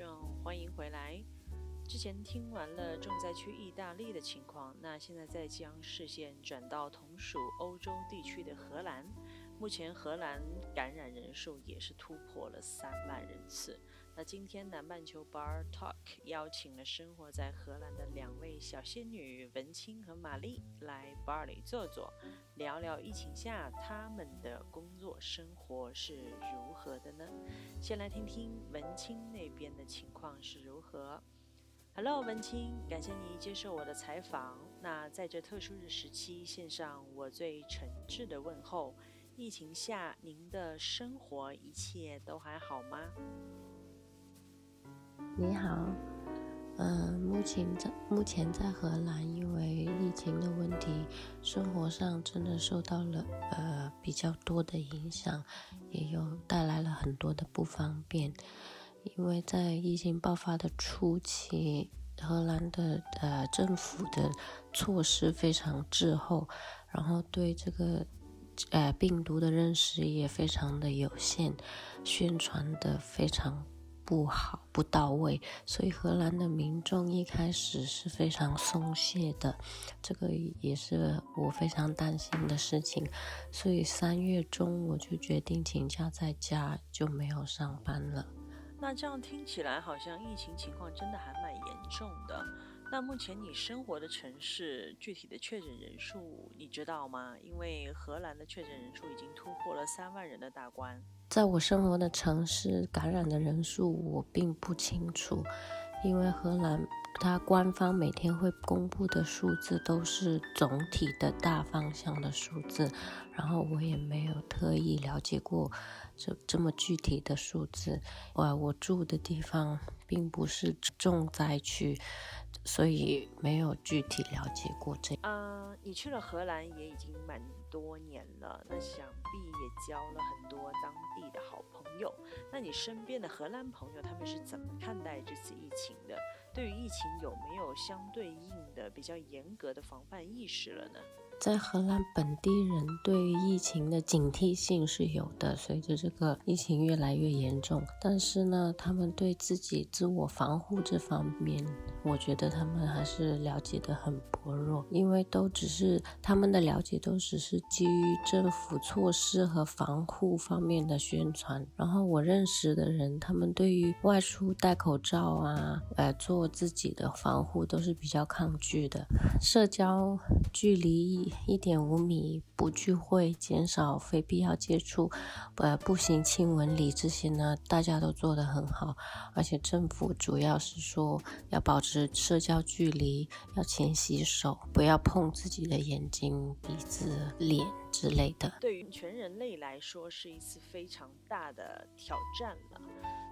正，欢迎回来。之前听完了正在去意大利的情况，那现在再将视线转到同属欧洲地区的荷兰。目前荷兰感染人数也是突破了三万人次。那今天南半球 Bar Talk 邀请了生活在荷兰的两位小仙女文清和玛丽来 Bar 里坐坐，聊聊疫情下他们的工作生活是如何的呢？先来听听文清那边的情况是如何。Hello，文清，感谢你接受我的采访。那在这特殊的时期，献上我最诚挚的问候。疫情下，您的生活一切都还好吗？你好，呃，目前在目前在荷兰，因为疫情的问题，生活上真的受到了呃比较多的影响，也有带来了很多的不方便。因为在疫情爆发的初期，荷兰的呃政府的措施非常滞后，然后对这个。呃，病毒的认识也非常的有限，宣传的非常不好、不到位，所以荷兰的民众一开始是非常松懈的，这个也是我非常担心的事情。所以三月中我就决定请假在家，就没有上班了。那这样听起来，好像疫情情况真的还蛮严重的。那目前你生活的城市具体的确诊人数你知道吗？因为荷兰的确诊人数已经突破了三万人的大关。在我生活的城市，感染的人数我并不清楚，因为荷兰它官方每天会公布的数字都是总体的大方向的数字，然后我也没有特意了解过这这么具体的数字。我我住的地方并不是重灾区。所以没有具体了解过这。啊，你去了荷兰也已经蛮多年了，那想必也交了很多当地的好朋友。那你身边的荷兰朋友他们是怎么看待这次疫情的？对于疫情有没有相对应的比较严格的防范意识了呢？在荷兰本地人对于疫情的警惕性是有的，随着这个疫情越来越严重，但是呢，他们对自己自我防护这方面，我觉得他们还是了解得很薄弱，因为都只是他们的了解都只是基于政府措施和防护方面的宣传。然后我认识的人，他们对于外出戴口罩啊，呃，做自己的防护都是比较抗拒的，社交距离。一点五米，不聚会，减少非必要接触，呃，步行亲吻礼这些呢，大家都做得很好。而且政府主要是说要保持社交距离，要勤洗手，不要碰自己的眼睛、鼻子、脸之类的。对于全人类来说，是一次非常大的挑战了。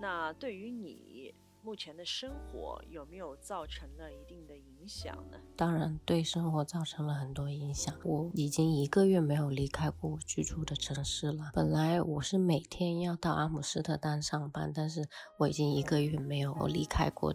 那对于你，目前的生活有没有造成了一定的影影响呢？当然，对生活造成了很多影响。我已经一个月没有离开过我居住的城市了。本来我是每天要到阿姆斯特丹上班，但是我已经一个月没有离开过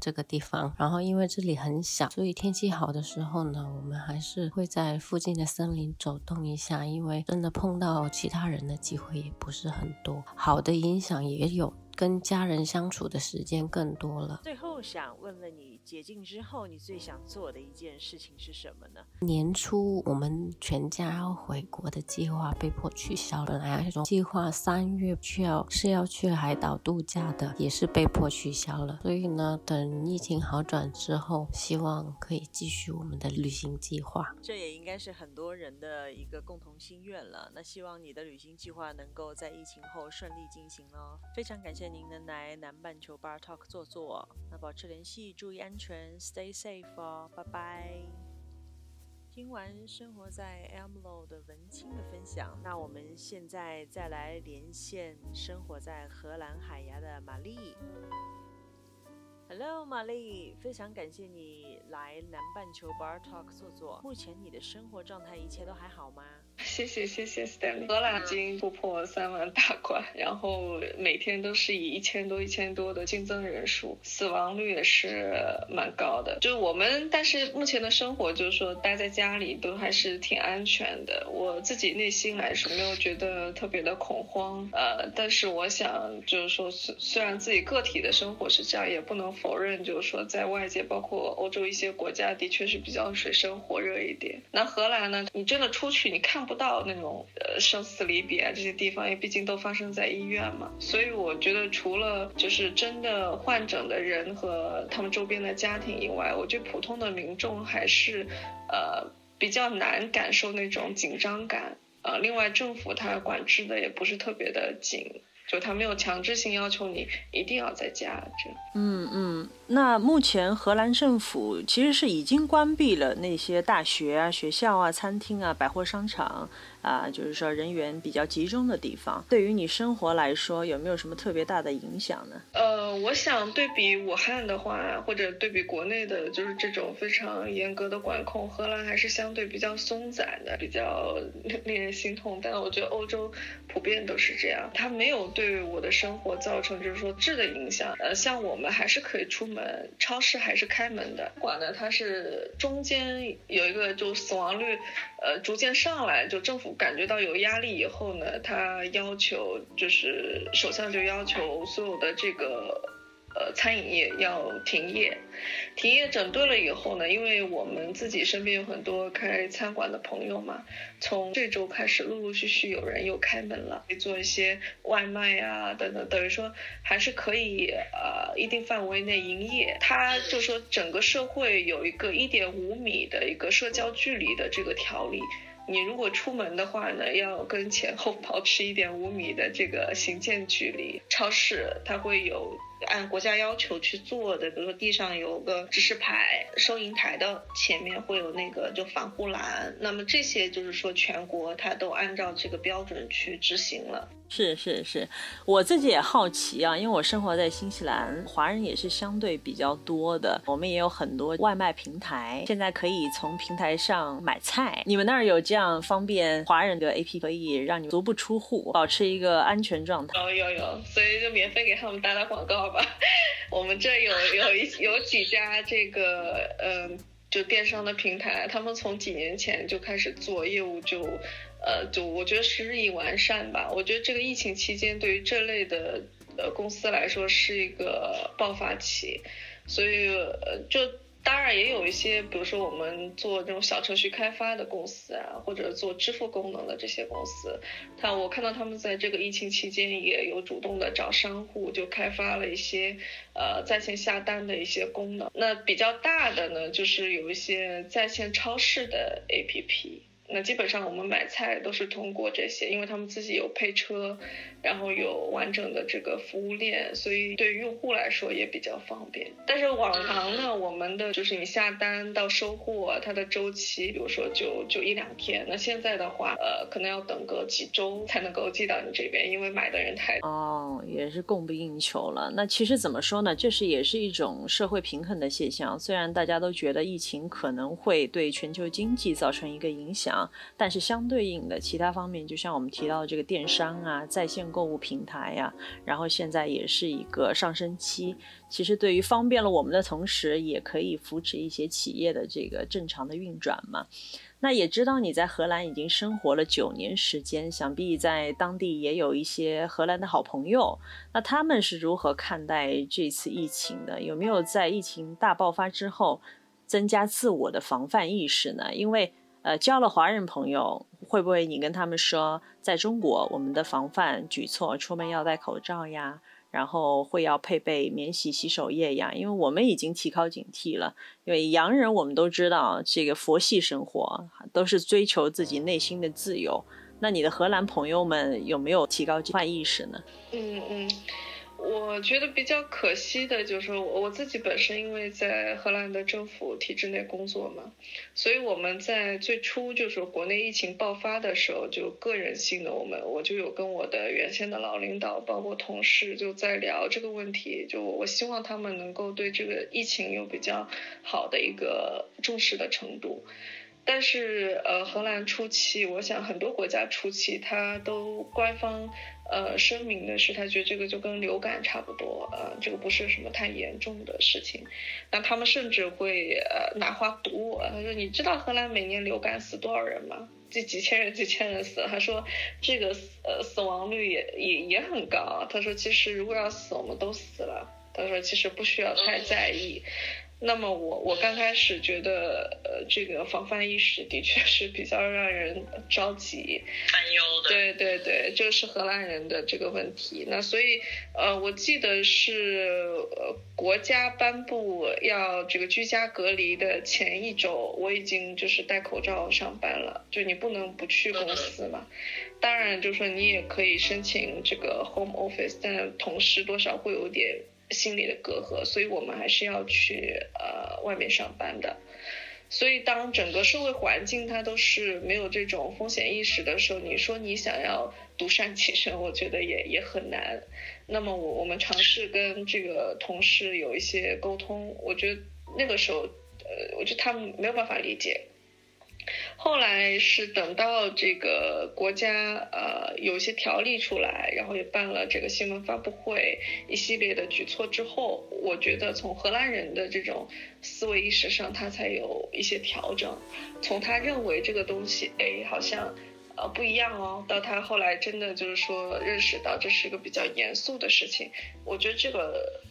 这个地方。然后因为这里很小，所以天气好的时候呢，我们还是会在附近的森林走动一下。因为真的碰到其他人的机会也不是很多。好的影响也有。跟家人相处的时间更多了。最后想问问你，解禁之后你最想做的一件事情是什么呢？年初我们全家要回国的计划被迫取消了，本来那种计划三月去要是要去海岛度假的，也是被迫取消了。所以呢，等疫情好转之后，希望可以继续我们的旅行计划。这也应该是很多人的一个共同心愿了。那希望你的旅行计划能够在疫情后顺利进行哦。非常感谢。您能来南半球 Bar Talk 坐坐，那保持联系，注意安全，Stay safe 哦，拜拜。听完生活在 Amlo 的文青的分享，那我们现在再来连线生活在荷兰海牙的玛丽。Hello，玛丽，非常感谢你来南半球 Bar Talk 坐坐。目前你的生活状态一切都还好吗？谢谢谢谢 Stanley。荷兰已经突破三万大关，然后每天都是以一千多一千多的新增人数，死亡率也是蛮高的。就我们，但是目前的生活就是说待在家里都还是挺安全的。我自己内心来说没有觉得特别的恐慌，呃，但是我想就是说，虽虽然自己个体的生活是这样，也不能否认就是说在外界，包括欧洲一些国家，的确是比较水深火热一点。那荷兰呢？你真的出去，你看不到到那种呃生死离别啊这些地方，因为毕竟都发生在医院嘛。所以我觉得除了就是真的患者的人和他们周边的家庭以外，我觉得普通的民众还是呃比较难感受那种紧张感。呃，另外政府它管制的也不是特别的紧。就他没有强制性要求你一定要在家这。嗯嗯，那目前荷兰政府其实是已经关闭了那些大学啊、学校啊、餐厅啊、百货商场。啊，就是说人员比较集中的地方，对于你生活来说有没有什么特别大的影响呢？呃，我想对比武汉的话，或者对比国内的，就是这种非常严格的管控，荷兰还是相对比较松散的，比较 令人心痛。但我觉得欧洲普遍都是这样，它没有对我的生活造成就是说质的影响。呃，像我们还是可以出门，超市还是开门的。管呢，它是中间有一个就死亡率，呃，逐渐上来，就政府。感觉到有压力以后呢，他要求就是首相就要求所有的这个呃餐饮业要停业，停业整顿了以后呢，因为我们自己身边有很多开餐馆的朋友嘛，从这周开始陆陆续续有人又开门了，做一些外卖啊等等，等于说还是可以呃一定范围内营业。他就说整个社会有一个一点五米的一个社交距离的这个条例。你如果出门的话呢，要跟前后 保持一点五米的这个行间距离。超市它会有按国家要求去做的，比如说地上有个指示牌，收银台的前面会有那个就防护栏。那么这些就是说全国它都按照这个标准去执行了。是是是，我自己也好奇啊，因为我生活在新西兰，华人也是相对比较多的，我们也有很多外卖平台，现在可以从平台上买菜。你们那儿有这样方便华人的 APP，可以让你足不出户，保持一个安全状态？有有有，所以就免费给他们打打广告我们这有有一有几家这个嗯，就电商的平台，他们从几年前就开始做业务就。呃，就我觉得是日益完善吧。我觉得这个疫情期间对于这类的呃公司来说是一个爆发期，所以呃就当然也有一些，比如说我们做这种小程序开发的公司啊，或者做支付功能的这些公司，他我看到他们在这个疫情期间也有主动的找商户，就开发了一些呃在线下单的一些功能。那比较大的呢，就是有一些在线超市的 APP。那基本上我们买菜都是通过这些，因为他们自己有配车，然后有完整的这个服务链，所以对于用户来说也比较方便。但是往常呢，我们的就是你下单到收货，它的周期，比如说就就一两天。那现在的话，呃，可能要等个几周才能够寄到你这边，因为买的人太多。哦，也是供不应求了。那其实怎么说呢？这是也是一种社会平衡的现象。虽然大家都觉得疫情可能会对全球经济造成一个影响。但是相对应的其他方面，就像我们提到的这个电商啊、在线购物平台呀、然后现在也是一个上升期。其实对于方便了我们的同时，也可以扶持一些企业的这个正常的运转嘛。那也知道你在荷兰已经生活了九年时间，想必在当地也有一些荷兰的好朋友。那他们是如何看待这次疫情的？有没有在疫情大爆发之后增加自我的防范意识呢？因为呃，交了华人朋友，会不会你跟他们说，在中国我们的防范举措，出门要戴口罩呀，然后会要配备免洗洗手液呀？因为我们已经提高警惕了，因为洋人我们都知道，这个佛系生活都是追求自己内心的自由。那你的荷兰朋友们有没有提高防范意识呢？嗯嗯。我觉得比较可惜的就是我我自己本身因为在荷兰的政府体制内工作嘛，所以我们在最初就是国内疫情爆发的时候，就个人性的我们我就有跟我的原先的老领导，包括同事就在聊这个问题，就我希望他们能够对这个疫情有比较好的一个重视的程度。但是呃，荷兰初期，我想很多国家初期，它都官方呃声明的是，他觉得这个就跟流感差不多，呃，这个不是什么太严重的事情。那他们甚至会呃拿话堵我，他说：“你知道荷兰每年流感死多少人吗？这几千人几千人死。”他说：“这个死呃死亡率也也也很高。”他说：“其实如果要死，我们都死了。”他说：“其实不需要太在意。”那么我我刚开始觉得，呃，这个防范意识的确是比较让人着急，担忧的。对对对，这是荷兰人的这个问题。那所以，呃，我记得是呃国家颁布要这个居家隔离的前一周，我已经就是戴口罩上班了，就你不能不去公司嘛。当然，就是说你也可以申请这个 home office，但同时多少会有点。心理的隔阂，所以我们还是要去呃外面上班的。所以当整个社会环境它都是没有这种风险意识的时候，你说你想要独善其身，我觉得也也很难。那么我我们尝试跟这个同事有一些沟通，我觉得那个时候呃，我觉得他们没有办法理解。后来是等到这个国家呃有一些条例出来，然后也办了这个新闻发布会，一系列的举措之后，我觉得从荷兰人的这种思维意识上，他才有一些调整。从他认为这个东西，哎，好像呃不一样哦，到他后来真的就是说认识到这是一个比较严肃的事情，我觉得这个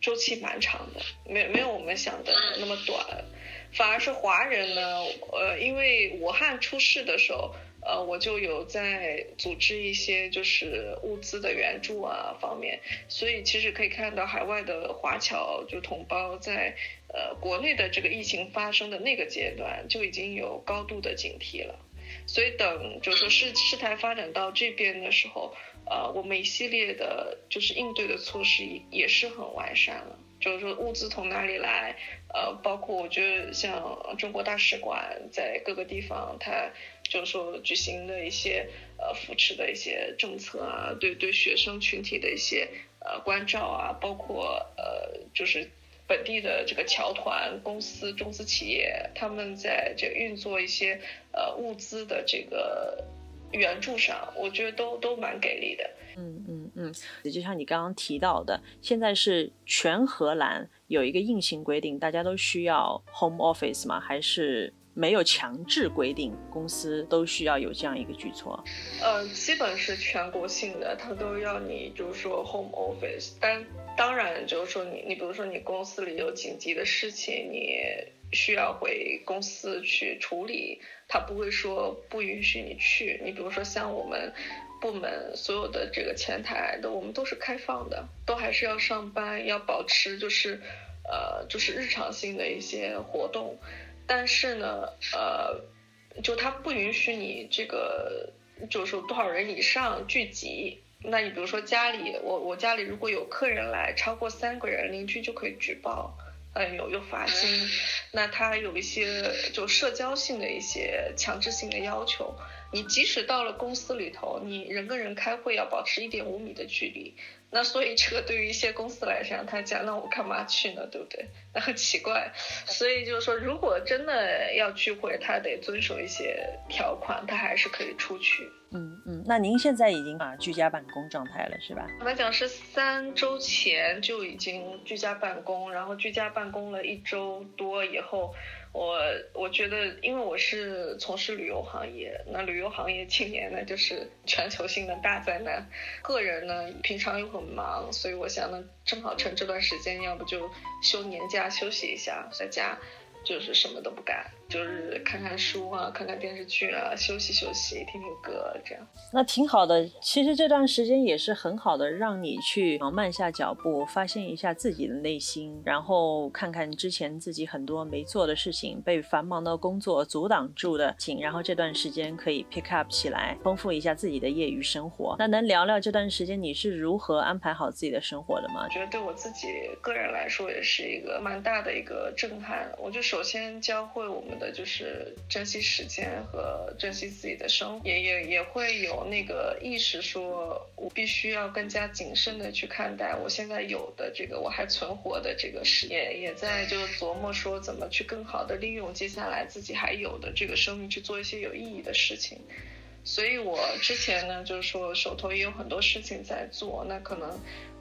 周期蛮长的，没没有我们想的那么短。反而是华人呢，呃，因为武汉出事的时候，呃，我就有在组织一些就是物资的援助啊方面，所以其实可以看到海外的华侨就同胞在呃国内的这个疫情发生的那个阶段就已经有高度的警惕了，所以等就是说事事态发展到这边的时候，呃，我们一系列的就是应对的措施也是很完善了。就是说物资从哪里来，呃，包括我觉得像中国大使馆在各个地方，它就是说举行的一些呃扶持的一些政策啊，对对学生群体的一些呃关照啊，包括呃就是本地的这个侨团、公司、中资企业，他们在这运作一些呃物资的这个援助上，我觉得都都蛮给力的。嗯嗯嗯，就像你刚刚提到的，现在是全荷兰有一个硬性规定，大家都需要 home office 吗？还是没有强制规定，公司都需要有这样一个举措？呃，基本是全国性的，他都要你就是说 home office，但当然就是说你你比如说你公司里有紧急的事情，你需要回公司去处理，他不会说不允许你去。你比如说像我们。部门所有的这个前台的，我们都是开放的，都还是要上班，要保持就是，呃，就是日常性的一些活动。但是呢，呃，就他不允许你这个，就是说多少人以上聚集。那你比如说家里，我我家里如果有客人来超过三个人，邻居就可以举报，呃，有有罚金。那他有一些就社交性的一些强制性的要求。你即使到了公司里头，你人跟人开会要保持一点五米的距离，那所以这个对于一些公司来讲，他讲那我干嘛去呢？对不对？那很奇怪。所以就是说，如果真的要聚会，他得遵守一些条款，他还是可以出去。嗯嗯。那您现在已经啊居家办公状态了，是吧？我来讲是三周前就已经居家办公，然后居家办公了一周多以后。我我觉得，因为我是从事旅游行业，那旅游行业今年呢就是全球性的大灾难，个人呢平常又很忙，所以我想呢，正好趁这段时间，要不就休年假休息一下，在家就是什么都不干。就是看看书啊，看看电视剧啊，休息休息，听听歌，这样。那挺好的。其实这段时间也是很好的，让你去慢下脚步，发现一下自己的内心，然后看看之前自己很多没做的事情，被繁忙的工作阻挡住的，请然后这段时间可以 pick up 起来，丰富一下自己的业余生活。那能聊聊这段时间你是如何安排好自己的生活的吗？我觉得对我自己个人来说也是一个蛮大的一个震撼。我就首先教会我们。的就是珍惜时间和珍惜自己的生活，也也也会有那个意识，说我必须要更加谨慎的去看待我现在有的这个我还存活的这个时间，也在就琢磨说怎么去更好的利用接下来自己还有的这个生命去做一些有意义的事情。所以我之前呢，就是说手头也有很多事情在做，那可能。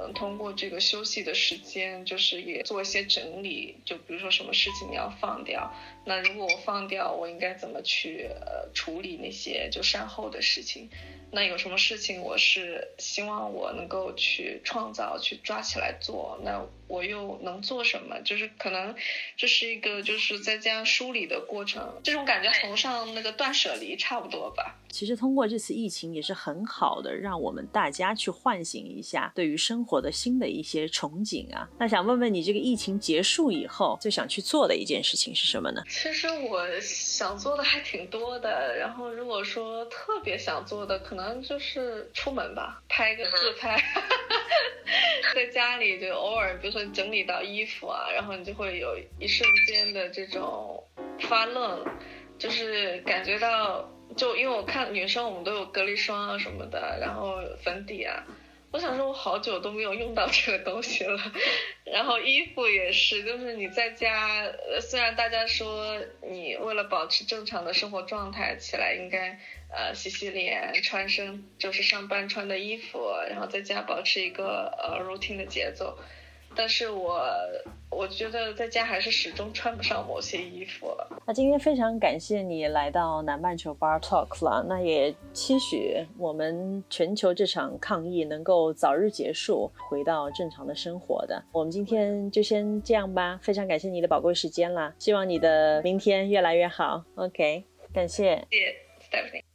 嗯，通过这个休息的时间，就是也做一些整理，就比如说什么事情你要放掉，那如果我放掉，我应该怎么去呃处理那些就善后的事情？那有什么事情我是希望我能够去创造、去抓起来做，那我又能做什么？就是可能这是一个就是在这样梳理的过程，这种感觉同上那个断舍离差不多吧。其实通过这次疫情也是很好的，让我们大家去唤醒一下对于生活的新的一些憧憬啊。那想问问你，这个疫情结束以后最想去做的一件事情是什么呢？其实我想做的还挺多的，然后如果说特别想做的，可能就是出门吧，拍个自拍，在家里就偶尔，比如说整理到衣服啊，然后你就会有一瞬间的这种发愣，就是感觉到。就因为我看女生，我们都有隔离霜啊什么的，然后粉底啊，我想说，我好久都没有用到这个东西了。然后衣服也是，就是你在家，虽然大家说你为了保持正常的生活状态，起来应该呃洗洗脸，穿身就是上班穿的衣服，然后在家保持一个呃 routine 的节奏。但是我我觉得在家还是始终穿不上某些衣服了。那今天非常感谢你来到南半球 Bar Talk 了，那也期许我们全球这场抗疫能够早日结束，回到正常的生活的。我们今天就先这样吧，非常感谢你的宝贵时间啦，希望你的明天越来越好。OK，感谢。谢谢 Stephanie。